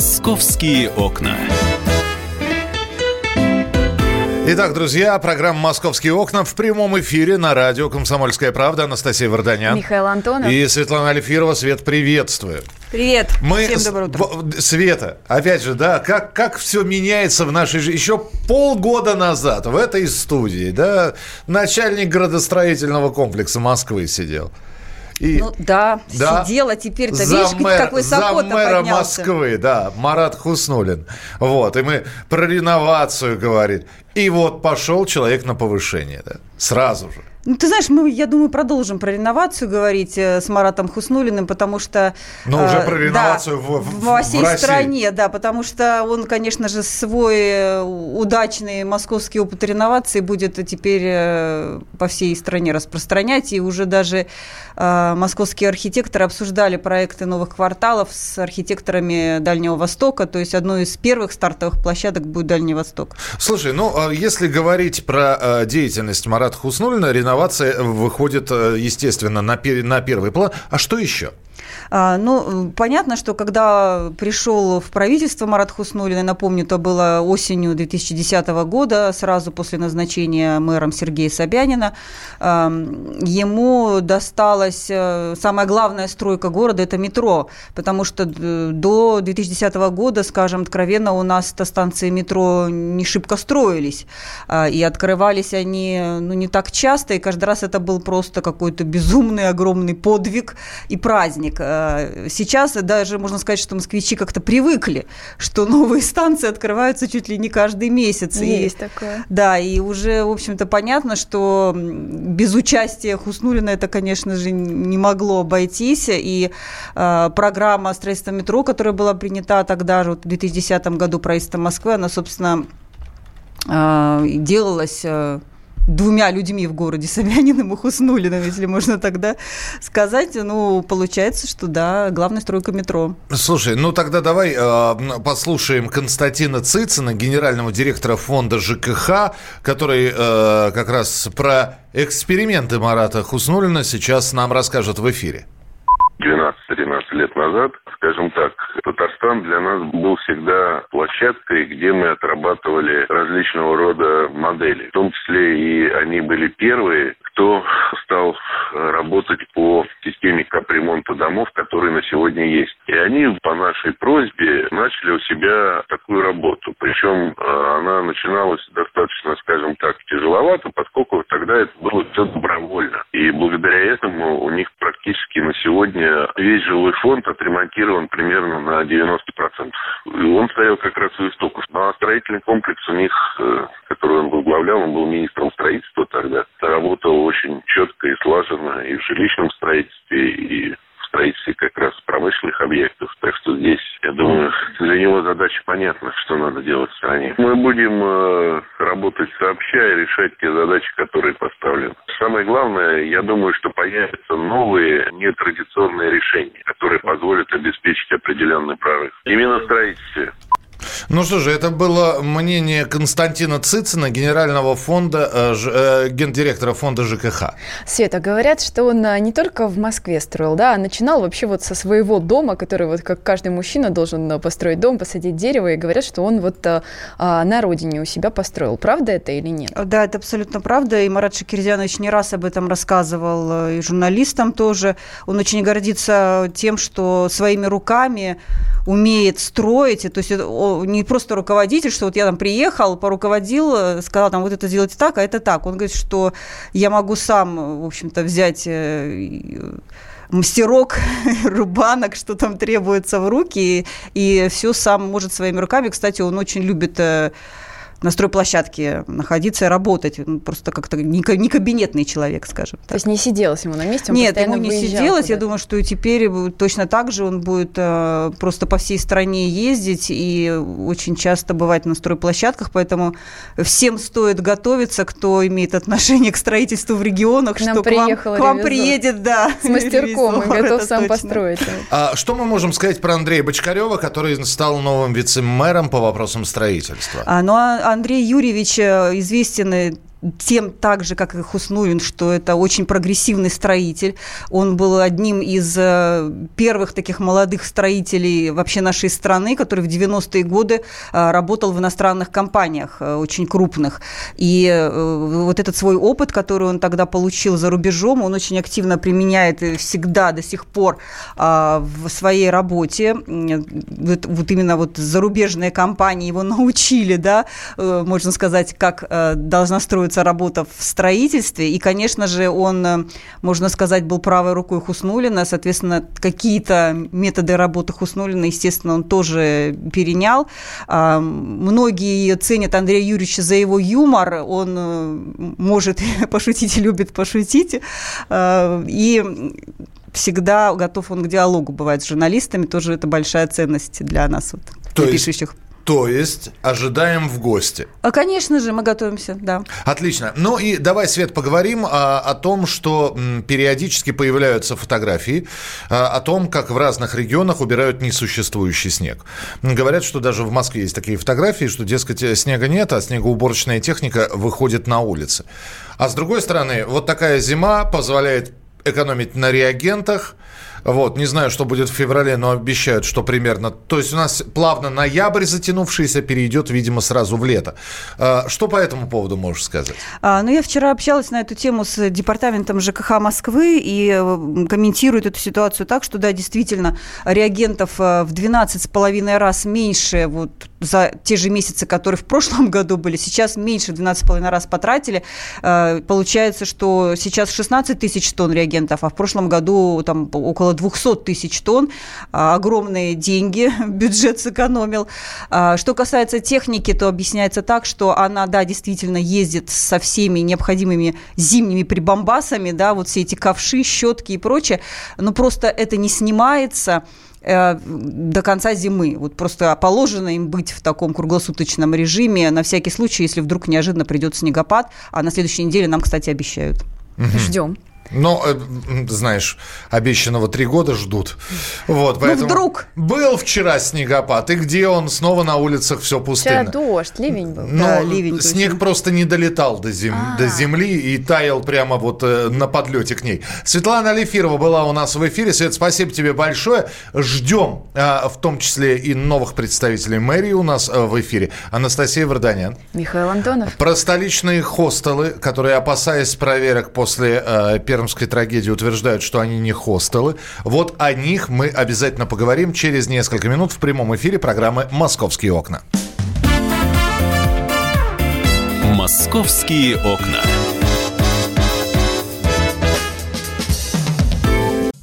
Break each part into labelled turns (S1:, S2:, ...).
S1: Московские окна.
S2: Итак, друзья, программа «Московские окна» в прямом эфире на радио «Комсомольская правда». Анастасия Варданян.
S3: Михаил Антонов.
S2: И Светлана Алифирова. Свет, приветствую.
S3: Привет.
S2: Мы
S3: Всем доброе утро.
S2: Света, опять же, да, как, как все меняется в нашей жизни. Еще полгода назад в этой студии, да, начальник градостроительного комплекса Москвы сидел.
S3: И, ну да, да, сидела теперь-то, видишь, мэр, как высоко
S2: За мэра Москвы, да, Марат Хуснулин. Вот, и мы про реновацию говорит. И вот пошел человек на повышение, да, сразу же.
S3: Ну, ты знаешь, мы, я думаю, продолжим про реновацию говорить э, с Маратом Хуснулиным, потому что...
S2: Ну, уже э, про реновацию да, в, в,
S3: во всей в стране, да, потому что он, конечно же, свой э, удачный московский опыт реновации будет теперь по всей стране распространять, и уже даже московские архитекторы обсуждали проекты новых кварталов с архитекторами Дальнего Востока, то есть одной из первых стартовых площадок будет Дальний Восток.
S2: Слушай, ну, а если говорить про деятельность Марата Хуснулина, реновация выходит, э, естественно, на, на первый план. А что еще?
S3: А, ну, понятно, что когда пришел в правительство Марат Хуснулин, напомню, это было осенью 2010 года, сразу после назначения мэром Сергея Собянина, ему досталась э, самая главная стройка города – это метро, потому что до 2010 года, скажем, откровенно, у нас станции метро не шибко строились, а, и открывались они ну, не так часто, и каждый раз это был просто какой-то безумный огромный подвиг и праздник. Э, сейчас даже можно сказать, что москвичи как-то привыкли, что новые станции открываются чуть ли не каждый месяц.
S4: Есть и, такое.
S3: Да, и уже, в общем-то, понятно, что без участия Хуснулина это, конечно же, не могло обойтись. И э, программа строительства метро, которая была принята тогда же, вот, в 2010 году правительством Москвы, она, собственно, э, делалась э, двумя людьми в городе, Собяниным и Хуснулиным, если можно тогда сказать. Ну, получается, что да, главная стройка метро.
S2: Слушай, ну тогда давай э, послушаем Константина Цицина, генерального директора фонда ЖКХ, который э, как раз про эксперименты Марата Хуснулина сейчас нам расскажет в эфире.
S5: 12-13 лет назад, скажем так, Татарстан для нас был всегда площадкой, где мы отрабатывали различного рода модели. В том числе и они были первые, кто стал работать по системе капремонта домов, которые на сегодня есть. И они по нашей просьбе начали у себя такую работу. Причем э, она начиналась достаточно, скажем так, тяжеловато, поскольку тогда это было все добровольно. И благодаря этому у них практически на сегодня весь жилой фонд отремонтирован примерно на 90%. И он стоял как раз у истоков. А строительный комплекс у них, э, который он возглавлял, он был министром строительства тогда, работал очень четко и слаженно и в жилищном строительстве, и строительстве как раз промышленных объектов. Так что здесь, я думаю, для него задача понятна, что надо делать в стране. Мы будем э, работать сообща и решать те задачи, которые поставлены. Самое главное, я думаю, что появятся новые нетрадиционные решения, которые позволят обеспечить определенный прорыв. Именно в строительстве.
S2: Ну что же, это было мнение Константина Цицина, генерального фонда, э, э, гендиректора фонда ЖКХ.
S4: Света, говорят, что он э, не только в Москве строил, да, а начинал вообще вот со своего дома, который вот как каждый мужчина должен э, построить дом, посадить дерево, и говорят, что он вот э, а, на родине у себя построил. Правда это или нет?
S3: Да, это абсолютно правда, и Марат Шакирзянович не раз об этом рассказывал, и журналистам тоже. Он очень гордится тем, что своими руками умеет строить, то есть не просто руководитель, что вот я там приехал, поруководил, э, сказал там вот это сделайте так, а это так. Он говорит, что я могу сам, в общем-то, взять э, мастерок, рубанок, что там требуется в руки, и, и все сам может своими руками. Кстати, он очень любит э, на стройплощадке находиться и работать. Он просто как-то не, не кабинетный человек, скажем так.
S4: То есть не сиделось ему на месте? Он
S3: Нет, ему не сиделось. Я думаю, что и теперь точно так же он будет э, просто по всей стране ездить и очень часто бывать на стройплощадках, поэтому всем стоит готовиться, кто имеет отношение к строительству в регионах,
S4: к
S3: что
S4: к вам, к
S3: вам приедет, да.
S4: С мастерком и готов сам точно. построить.
S2: А что мы можем сказать про Андрея Бочкарева, который стал новым вице-мэром по вопросам строительства?
S3: А, ну, а Андрей Юрьевич э, известен тем так же, как и Хуснулин, что это очень прогрессивный строитель. Он был одним из э, первых таких молодых строителей вообще нашей страны, который в 90-е годы э, работал в иностранных компаниях э, очень крупных. И вот этот свой опыт, который он тогда получил за рубежом, он очень активно применяет всегда до сих пор в своей работе. Вот именно вот зарубежные компании его научили, да, можно сказать, как должна строиться планируется работа в строительстве. И, конечно же, он, э, можно сказать, был правой рукой Хуснулина. Соответственно, какие-то методы работы Хуснулина, естественно, он тоже перенял. А, многие ценят Андрея Юрьевича за его юмор. Он э, может пошутить и любит пошутить. А, и всегда готов он к диалогу бывает с журналистами. Тоже это большая ценность для нас, вот,
S2: То пишущих. Есть то есть ожидаем в гости.
S3: А, конечно же, мы готовимся, да.
S2: Отлично. Ну и давай, Свет, поговорим а, о том, что м, периодически появляются фотографии, а, о том, как в разных регионах убирают несуществующий снег. Говорят, что даже в Москве есть такие фотографии, что, дескать, снега нет, а снегоуборочная техника выходит на улицы. А с другой стороны, вот такая зима позволяет экономить на реагентах, вот, не знаю, что будет в феврале, но обещают, что примерно... То есть у нас плавно ноябрь затянувшийся перейдет, видимо, сразу в лето. А, что по этому поводу можешь сказать?
S3: А, ну, я вчера общалась на эту тему с департаментом ЖКХ Москвы и э, комментируют эту ситуацию так, что, да, действительно, реагентов э, в 12,5 раз меньше вот за те же месяцы, которые в прошлом году были, сейчас меньше 12,5 раз потратили. Э, получается, что сейчас 16 тысяч тонн реагентов, а в прошлом году там около около 200 тысяч тонн. А, огромные деньги бюджет сэкономил. А, что касается техники, то объясняется так, что она, да, действительно ездит со всеми необходимыми зимними прибамбасами, да, вот все эти ковши, щетки и прочее, но просто это не снимается э, до конца зимы. Вот просто положено им быть в таком круглосуточном режиме на всякий случай, если вдруг неожиданно придет снегопад, а на следующей неделе нам, кстати, обещают.
S4: Ждем.
S2: Но, э, знаешь, обещанного три года ждут. Вот,
S3: ну, поэтому... Ну, вдруг.
S2: Был вчера снегопад, и где он? Снова на улицах все пустынно.
S4: Вчера дождь, ливень был.
S2: Но да, ливень снег точно. просто не долетал до, зем... А. до земли и таял прямо вот э, на подлете к ней. Светлана Алифирова была у нас в эфире. Свет, спасибо тебе большое. Ждем, э, в том числе и новых представителей мэрии у нас в эфире. Анастасия Варданян.
S4: Михаил Антонов.
S2: Про столичные хостелы, которые, опасаясь проверок после первого пермской трагедии утверждают, что они не хостелы. Вот о них мы обязательно поговорим через несколько минут в прямом эфире программы «Московские окна».
S1: «Московские окна».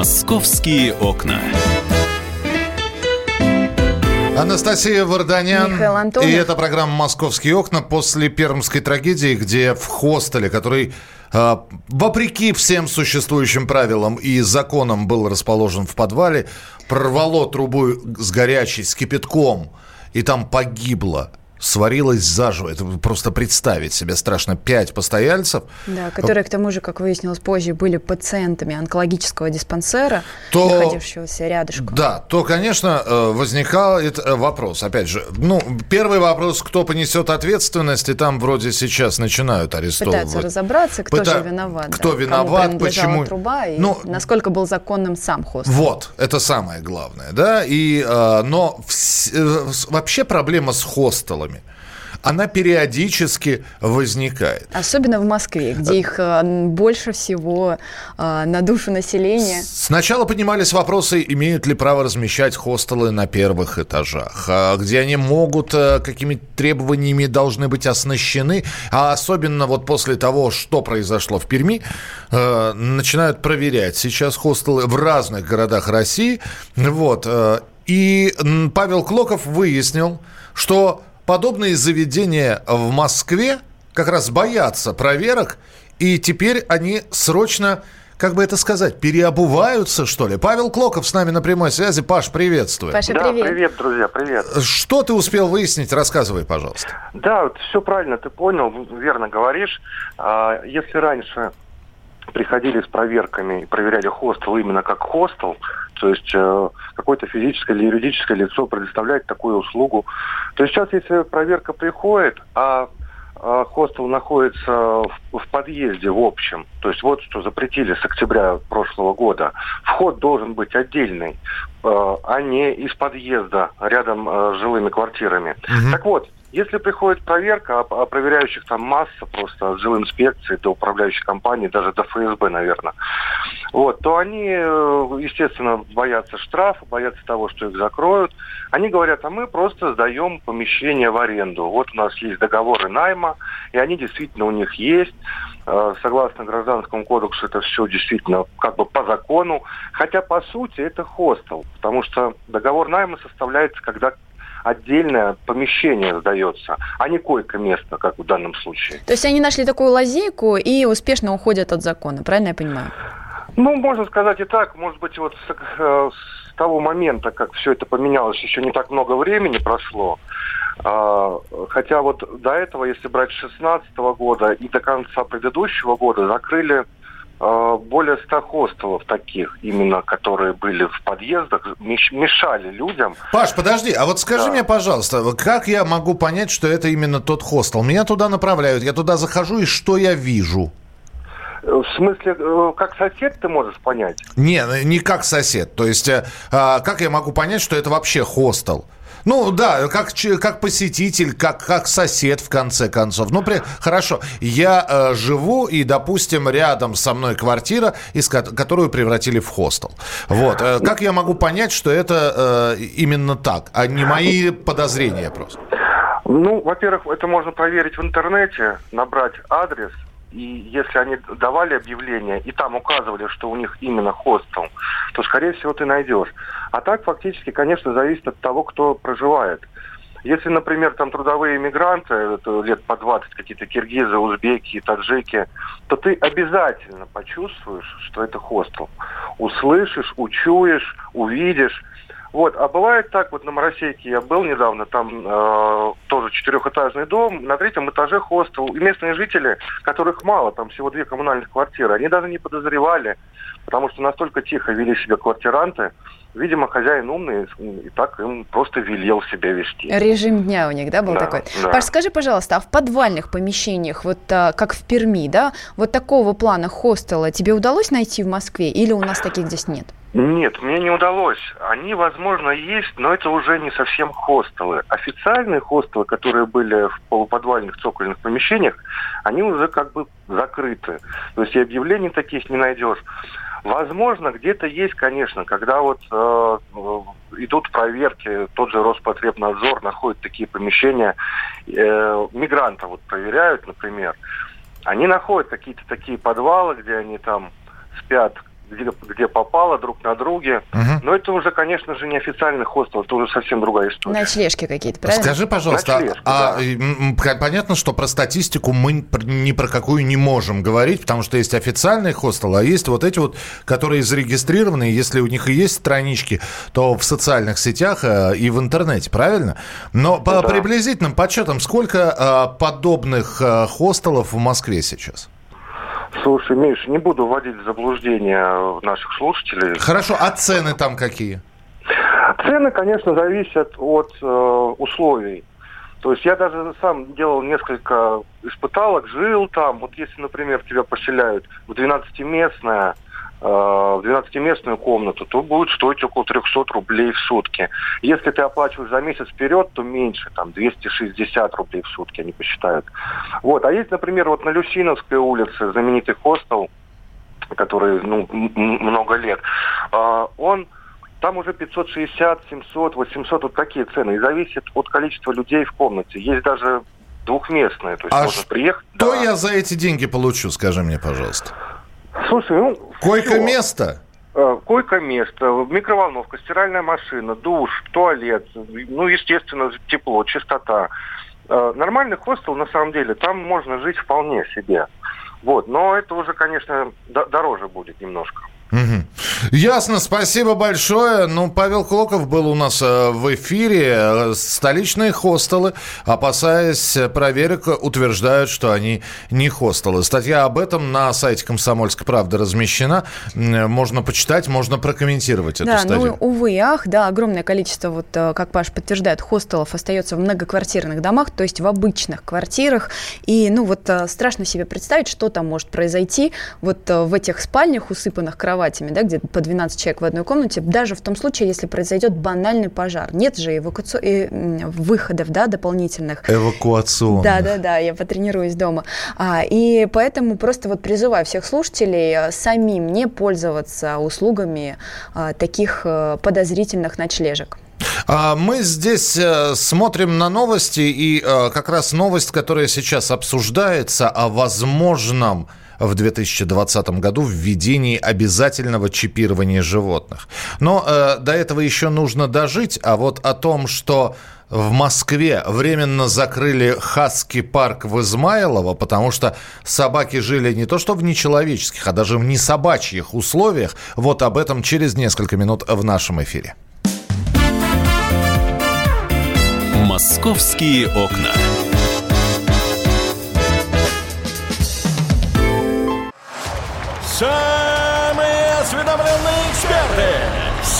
S1: «Московские окна».
S2: Анастасия Варданян. И это программа «Московские окна» после пермской трагедии, где в хостеле, который э, вопреки всем существующим правилам и законам был расположен в подвале, прорвало трубу с горячей, с кипятком, и там погибло сварилась заживо. Это просто представить себе страшно. Пять постояльцев.
S4: Да, которые, к тому же, как выяснилось позже, были пациентами онкологического диспансера, то, находившегося рядышком.
S2: Да, то, конечно, э, возникает э, вопрос. Опять же, ну, первый вопрос, кто понесет ответственность, и там вроде сейчас начинают арестовывать.
S4: Пытаются разобраться, кто Пыта... же виноват.
S2: Кто да, виноват, почему.
S4: труба и ну, насколько был законным сам хостел.
S2: Вот, это самое главное, да. И, э, но вс... вообще проблема с хостелами она периодически возникает.
S4: Особенно в Москве, где их э, больше всего э, на душу населения.
S2: Сначала поднимались вопросы, имеют ли право размещать хостелы на первых этажах, а где они могут, э, какими требованиями должны быть оснащены, а особенно вот после того, что произошло в Перми, начинают проверять сейчас хостелы в разных городах России. Вот. И Павел Клоков выяснил, что подобные заведения в Москве как раз боятся проверок, и теперь они срочно как бы это сказать, переобуваются, что ли? Павел Клоков с нами на прямой связи. Паш, приветствую.
S6: Паша, да, привет. привет, друзья, привет.
S2: Что ты успел выяснить? Рассказывай, пожалуйста.
S6: Да, вот все правильно ты понял, верно говоришь. А, если раньше приходили с проверками и проверяли хостел именно как хостел, то есть э, какое-то физическое или юридическое лицо предоставляет такую услугу. То есть сейчас, если проверка приходит, а э, хостел находится в, в подъезде в общем, то есть вот что запретили с октября прошлого года, вход должен быть отдельный, э, а не из подъезда рядом э, с жилыми квартирами. Угу. Так вот, если приходит проверка, а, а проверяющих там масса просто от жилинспекции до управляющей компании, даже до ФСБ, наверное, вот, то они, э, естественно, боятся штрафа, боятся того, что их закроют. Они говорят, а мы просто сдаем помещение в аренду. Вот у нас есть договоры найма, и они действительно у них есть. Э, согласно гражданскому кодексу это все действительно как бы по закону. Хотя по сути это хостел, потому что договор найма составляется, когда отдельное помещение сдается, а не койко-место, как в данном случае.
S4: То есть они нашли такую лазейку и успешно уходят от закона, правильно я понимаю?
S6: Ну, можно сказать и так. Может быть, вот с, э, с того момента, как все это поменялось, еще не так много времени прошло. А, хотя вот до этого, если брать с 2016 года и до конца предыдущего года, закрыли более 100 хостелов таких, именно которые были в подъездах, мешали людям.
S2: Паш, подожди, а вот скажи да. мне, пожалуйста, как я могу понять, что это именно тот хостел? Меня туда направляют, я туда захожу, и что я вижу?
S6: В смысле, э, как сосед ты можешь понять?
S2: Не, не как сосед. То есть, э, а, как я могу понять, что это вообще хостел? Ну да, как, как посетитель, как, как сосед в конце концов. Ну, при, хорошо, я э, живу и, допустим, рядом со мной квартира, из, которую превратили в хостел. Вот. Э, как я могу понять, что это э, именно так, а не мои подозрения просто?
S6: Ну, во-первых, это можно проверить в интернете, набрать адрес, и если они давали объявление и там указывали, что у них именно хостел, то, скорее всего, ты найдешь. А так, фактически, конечно, зависит от того, кто проживает. Если, например, там трудовые иммигранты, это лет по 20, какие-то киргизы, узбеки, таджики, то ты обязательно почувствуешь, что это хостел. Услышишь, учуешь, увидишь. Вот, а бывает так, вот на Моросейке я был недавно, там э, тоже четырехэтажный дом, на третьем этаже хостел, и местные жители, которых мало, там всего две коммунальных квартиры, они даже не подозревали, потому что настолько тихо вели себя квартиранты, Видимо, хозяин умный, и так им просто велел себя вести.
S4: Режим дня у них, да, был да, такой? Да. Паш, скажи, пожалуйста, а в подвальных помещениях, вот а, как в Перми, да, вот такого плана хостела тебе удалось найти в Москве или у нас таких здесь нет?
S6: Нет, мне не удалось. Они, возможно, есть, но это уже не совсем хостелы. Официальные хостелы, которые были в полуподвальных цокольных помещениях, они уже как бы закрыты. То есть и объявлений таких не найдешь. Возможно, где-то есть, конечно, когда вот э, идут проверки, тот же Роспотребнадзор находит такие помещения, э, мигрантов вот проверяют, например, они находят какие-то такие подвалы, где они там спят где, где попало, друг на друге. Угу. Но это уже, конечно же, не официальный хостел, это уже совсем другая история.
S4: Ночлежки какие-то, правильно?
S2: Скажи, пожалуйста, Ночлежки, а, да. понятно, что про статистику мы ни про какую не можем говорить, потому что есть официальный хостел, а есть вот эти вот, которые зарегистрированы, если у них и есть странички, то в социальных сетях э, и в интернете, правильно? Но ну, по да. приблизительным подсчетам, сколько э, подобных э, хостелов в Москве сейчас?
S6: Слушай, Миш, не буду вводить в заблуждение наших слушателей.
S2: Хорошо, а цены там какие?
S6: Цены, конечно, зависят от э, условий. То есть я даже сам делал несколько испыталок, жил там. Вот если, например, тебя поселяют в 12-местное э, в 12-местную комнату, то будет стоить около 300 рублей в сутки. Если ты оплачиваешь за месяц вперед, то меньше, там 260 рублей в сутки они посчитают. Вот. А есть, например, вот на Люсиновской улице знаменитый хостел, который ну, много лет, э, он там уже 560, 700, 800, вот такие цены. И зависит от количества людей в комнате. Есть даже двухместные. То есть
S2: а
S6: можно приехать.
S2: Что да. я за эти деньги получу, скажи мне, пожалуйста?
S6: Слушай, ну...
S2: Койко-место?
S6: Э, койко-место, микроволновка, стиральная машина, душ, туалет, ну, естественно, тепло, чистота. Э, нормальный хостел, на самом деле, там можно жить вполне себе. Вот, но это уже, конечно, дороже будет немножко.
S2: Угу. Ясно, спасибо большое. Ну, Павел Клоков был у нас э, в эфире. Столичные хостелы, опасаясь проверок, утверждают, что они не хостелы. Статья об этом на сайте «Комсомольской правды» размещена. Можно почитать, можно прокомментировать эту
S4: да,
S2: статью.
S4: Ну, увы, ах, да, огромное количество, вот э, как Паш подтверждает, хостелов остается в многоквартирных домах, то есть в обычных квартирах. И, ну, вот э, страшно себе представить, что там может произойти вот в этих спальнях, усыпанных кроватями, да, где по 12 человек в одной комнате, даже в том случае, если произойдет банальный пожар. Нет же эвакуаци... Э, выходов да, дополнительных.
S2: Эвакуационных.
S4: Да, да, да, я потренируюсь дома. А, и поэтому просто вот призываю всех слушателей э, самим не пользоваться услугами а, таких а, подозрительных ночлежек.
S2: А, мы здесь смотрим на новости, и как раз новость, которая сейчас обсуждается о возможном в 2020 году введении обязательного чипирования животных. Но э, до этого еще нужно дожить, а вот о том, что в Москве временно закрыли Хаски парк в Измайлово, потому что собаки жили не то что в нечеловеческих, а даже в несобачьих условиях. Вот об этом через несколько минут в нашем эфире.
S1: «Московские окна».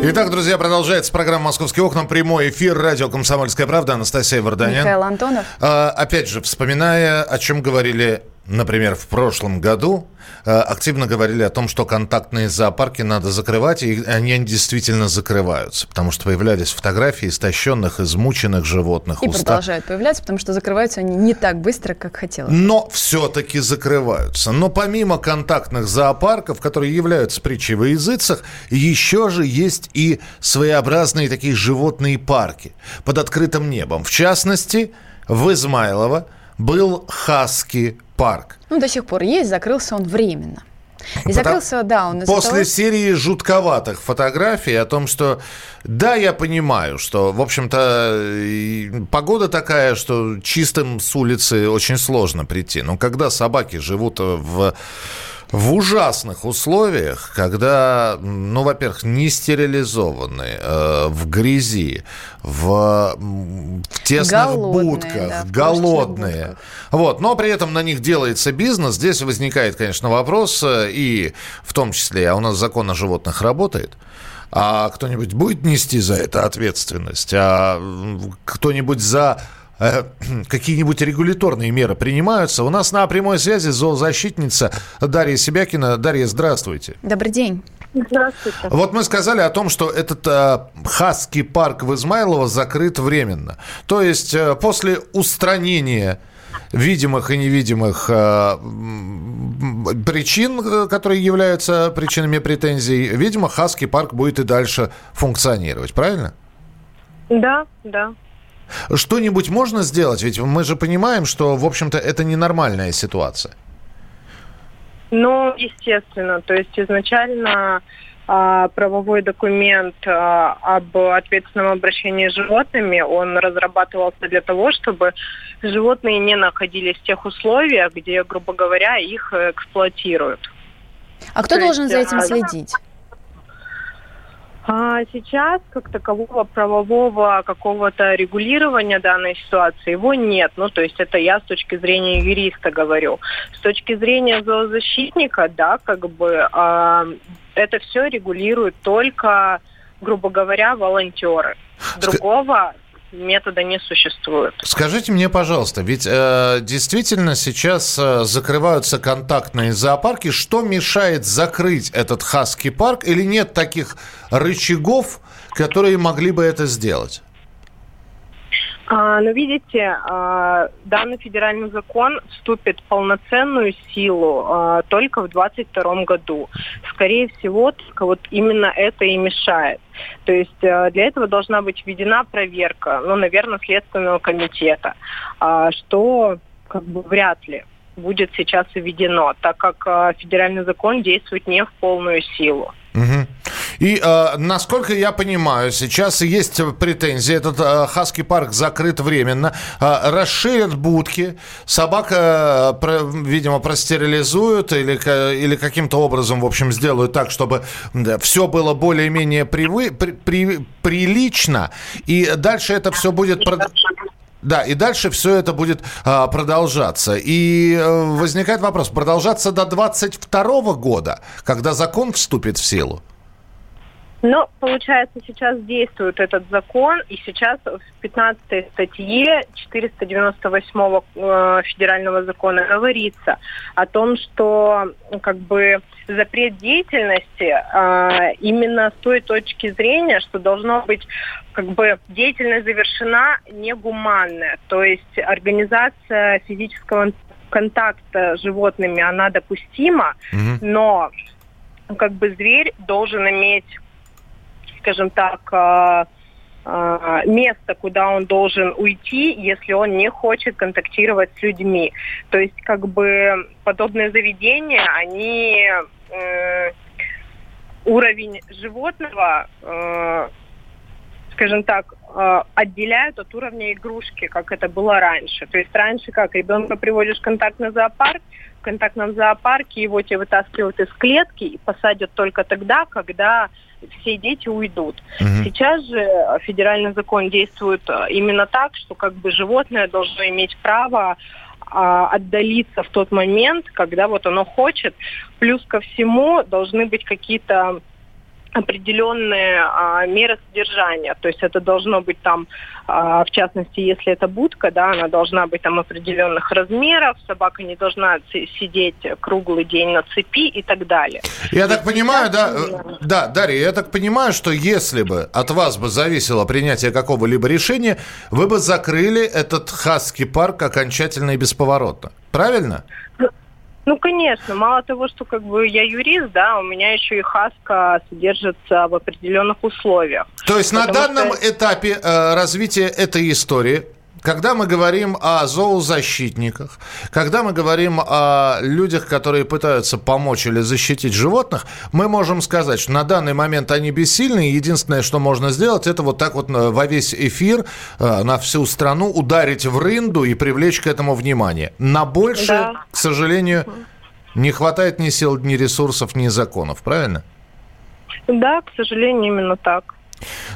S2: Итак, друзья, продолжается программа «Московские окна». Прямой эфир. Радио «Комсомольская правда». Анастасия Варданян.
S4: Михаил Антонов.
S2: А, опять же, вспоминая, о чем говорили например, в прошлом году э, активно говорили о том, что контактные зоопарки надо закрывать, и они действительно закрываются, потому что появлялись фотографии истощенных, измученных животных.
S4: И уста... продолжают появляться, потому что закрываются они не так быстро, как хотелось.
S2: Но все-таки закрываются. Но помимо контактных зоопарков, которые являются притчей во языцах, еще же есть и своеобразные такие животные парки под открытым небом. В частности, в Измайлово был Хаски парк.
S4: Ну, до сих пор есть, закрылся он временно. И закрылся, да, он
S2: После того... серии жутковатых фотографий о том, что, да, я понимаю, что, в общем-то, погода такая, что чистым с улицы очень сложно прийти. Но когда собаки живут в в ужасных условиях, когда, ну, во-первых, не стерилизованные, э, в грязи, в, в тесных голодные, будках, да, голодные. Будках. Вот, но при этом на них делается бизнес. Здесь возникает, конечно, вопрос, э, и в том числе, а у нас закон о животных работает. А кто-нибудь будет нести за это ответственность? А кто-нибудь за какие-нибудь регуляторные меры принимаются. У нас на прямой связи зоозащитница Дарья Себякина. Дарья, здравствуйте.
S4: Добрый день.
S7: Здравствуйте.
S2: Вот мы сказали о том, что этот э, Хаски парк в Измайлово закрыт временно. То есть э, после устранения видимых и невидимых э, причин, э, которые являются причинами претензий, видимо, Хаски парк будет и дальше функционировать, правильно?
S7: Да, да.
S2: Что-нибудь можно сделать? Ведь мы же понимаем, что, в общем-то, это ненормальная ситуация.
S7: Ну, естественно. То есть изначально а, правовой документ а, об ответственном обращении с животными. Он разрабатывался для того, чтобы животные не находились в тех условиях, где, грубо говоря, их эксплуатируют.
S4: А кто
S7: То
S4: должен
S7: есть,
S4: за этим
S7: а,
S4: следить?
S7: А сейчас, как такового правового какого-то регулирования данной ситуации, его нет. Ну, то есть это я с точки зрения юриста говорю. С точки зрения зоозащитника, да, как бы а, это все регулирует только, грубо говоря, волонтеры. Другого метода не существует.
S2: Скажите мне, пожалуйста, ведь э, действительно сейчас э, закрываются контактные зоопарки. Что мешает закрыть этот Хаски парк? Или нет таких рычагов, которые могли бы это сделать?
S7: А, ну, видите, а, данный федеральный закон вступит в полноценную силу а, только в 2022 году. Скорее всего, только вот именно это и мешает. То есть а, для этого должна быть введена проверка, ну, наверное, Следственного комитета, а, что как бы вряд ли будет сейчас введено, так как а, федеральный закон действует не в полную силу.
S2: Угу. И, э, насколько я понимаю, сейчас есть претензии. Этот э, Хаски парк закрыт временно. Э, расширят будки. Собак, э, про, видимо, простерилизуют или, или каким-то образом, в общем, сделают так, чтобы да, все было более-менее привы, при, при, прилично. И дальше это все будет... Да, и дальше все это будет а, продолжаться. И а, возникает вопрос, продолжаться до 22 года, когда закон вступит в силу?
S7: Но, получается, сейчас действует этот закон, и сейчас в 15 статье 498 э, федерального закона говорится о том, что как бы запрет деятельности э, именно с той точки зрения, что должно быть как бы деятельность завершена негуманная, то есть организация физического контакта с животными, она допустима, mm но как бы зверь должен иметь скажем так, а, а, место, куда он должен уйти, если он не хочет контактировать с людьми. То есть, как бы, подобные заведения, они э, уровень животного, э, скажем так, э, отделяют от уровня игрушки, как это было раньше. То есть раньше как, ребенка приводишь в контактный зоопарк, в контактном зоопарке его тебе вытаскивают из клетки и посадят только тогда, когда все дети уйдут. Угу. Сейчас же федеральный закон действует э, именно так, что как бы животное должно иметь право а, отдалиться в тот момент, когда вот оно хочет. Плюс ко всему должны быть какие-то определенные а, меры содержания. То есть это должно быть там, а, в частности, если это будка, да, она должна быть там определенных размеров, собака не должна сидеть круглый день на цепи и так далее.
S2: Я так понимаю, да, э, да, Дарья, я так понимаю, что если бы от вас бы зависело принятие какого-либо решения, вы бы закрыли этот Хаски парк окончательно и бесповоротно. Правильно?
S7: Ну, конечно. Мало того, что как бы я юрист, да, у меня еще и хаска содержится в определенных условиях.
S2: То есть на данном что... этапе э, развития этой истории когда мы говорим о зоозащитниках, когда мы говорим о людях, которые пытаются помочь или защитить животных, мы можем сказать, что на данный момент они бессильны. Единственное, что можно сделать, это вот так вот во весь эфир, э, на всю страну ударить в рынду и привлечь к этому внимание. На больше, да. к сожалению, не хватает ни сил, ни ресурсов, ни законов, правильно?
S7: Да, к сожалению, именно так.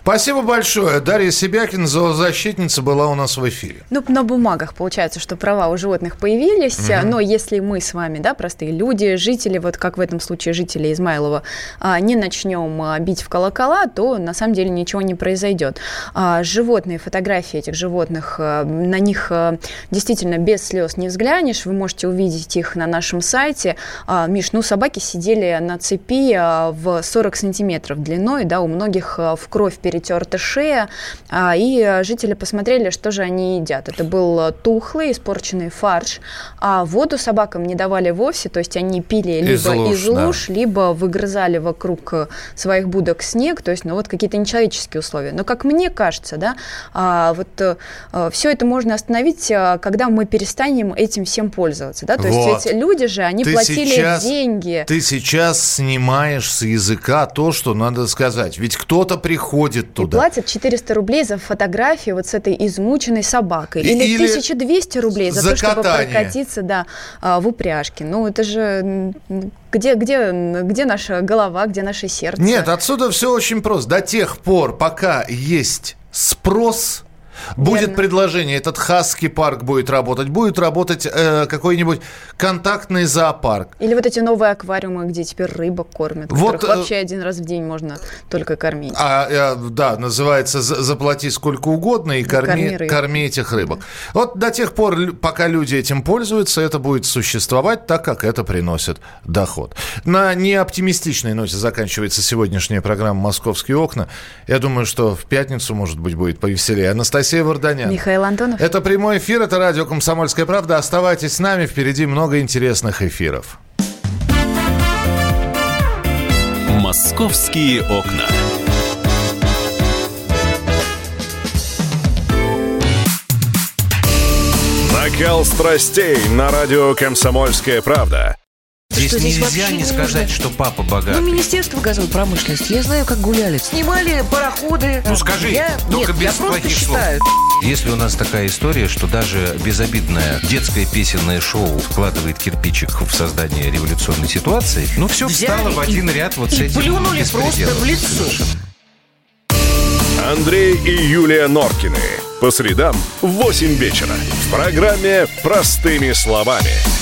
S2: Спасибо большое. Дарья Себякин, зоозащитница, была у нас в эфире.
S4: Ну, на бумагах получается, что права у животных появились, угу. но если мы с вами, да, простые люди, жители, вот как в этом случае жители Измайлова, а, не начнем а, бить в колокола, то на самом деле ничего не произойдет. А, животные, фотографии этих животных, на них действительно без слез не взглянешь, вы можете увидеть их на нашем сайте. Миш, ну, собаки сидели на цепи в 40 сантиметров длиной, да, у многих в кровь перетерта шея, а, и жители посмотрели, что же они едят. Это был тухлый, испорченный фарш, а воду собакам не давали вовсе, то есть они пили либо из луж, из луж да. либо выгрызали вокруг своих будок снег, то есть, ну вот какие-то нечеловеческие условия. Но как мне кажется, да, а, вот а, все это можно остановить, когда мы перестанем этим всем пользоваться, да, то вот. есть эти люди же, они ты платили сейчас, деньги.
S2: Ты сейчас снимаешь с языка то, что надо сказать, ведь кто-то приходит туда.
S4: И платят 400 рублей за фотографию вот с этой измученной собакой, или, или 1200 рублей за, за то, чтобы прокатиться, да, в упряжке. Ну, это же где, где, где наша голова, где наше сердце?
S2: Нет, отсюда все очень просто. До тех пор, пока есть спрос Будет Верно. предложение, этот Хаски парк будет работать, будет работать э, какой-нибудь контактный зоопарк.
S4: Или вот эти новые аквариумы, где теперь рыбок кормят, вот, которых э, вообще один раз в день можно только кормить.
S2: А, э, да, называется «Заплати сколько угодно и корми, корми, корми этих рыбок». Вот до тех пор, пока люди этим пользуются, это будет существовать так, как это приносит доход. На неоптимистичной ноте заканчивается сегодняшняя программа «Московские окна». Я думаю, что в пятницу, может быть, будет повеселее. Анастасия Анастасия Варданян.
S4: Михаил Антонов.
S2: Это прямой эфир, это радио «Комсомольская правда». Оставайтесь с нами, впереди много интересных эфиров.
S1: «Московские окна». Накал страстей на радио «Комсомольская правда».
S8: Здесь что, нельзя здесь не сказать, что папа богатый.
S9: Ну, Министерство газовой промышленности. Я знаю, как гуляли. Снимали пароходы.
S8: Ну, скажи, я... только Нет, без я плохих слов. Считаю. Если у нас такая история, что даже безобидное детское песенное шоу вкладывает кирпичик в создание революционной ситуации, ну, все Взяли встало в один
S9: и,
S8: ряд вот
S9: и
S8: с этим
S9: плюнули просто в лицо. Совершенно.
S1: Андрей и Юлия Норкины. По средам в 8 вечера. В программе «Простыми словами».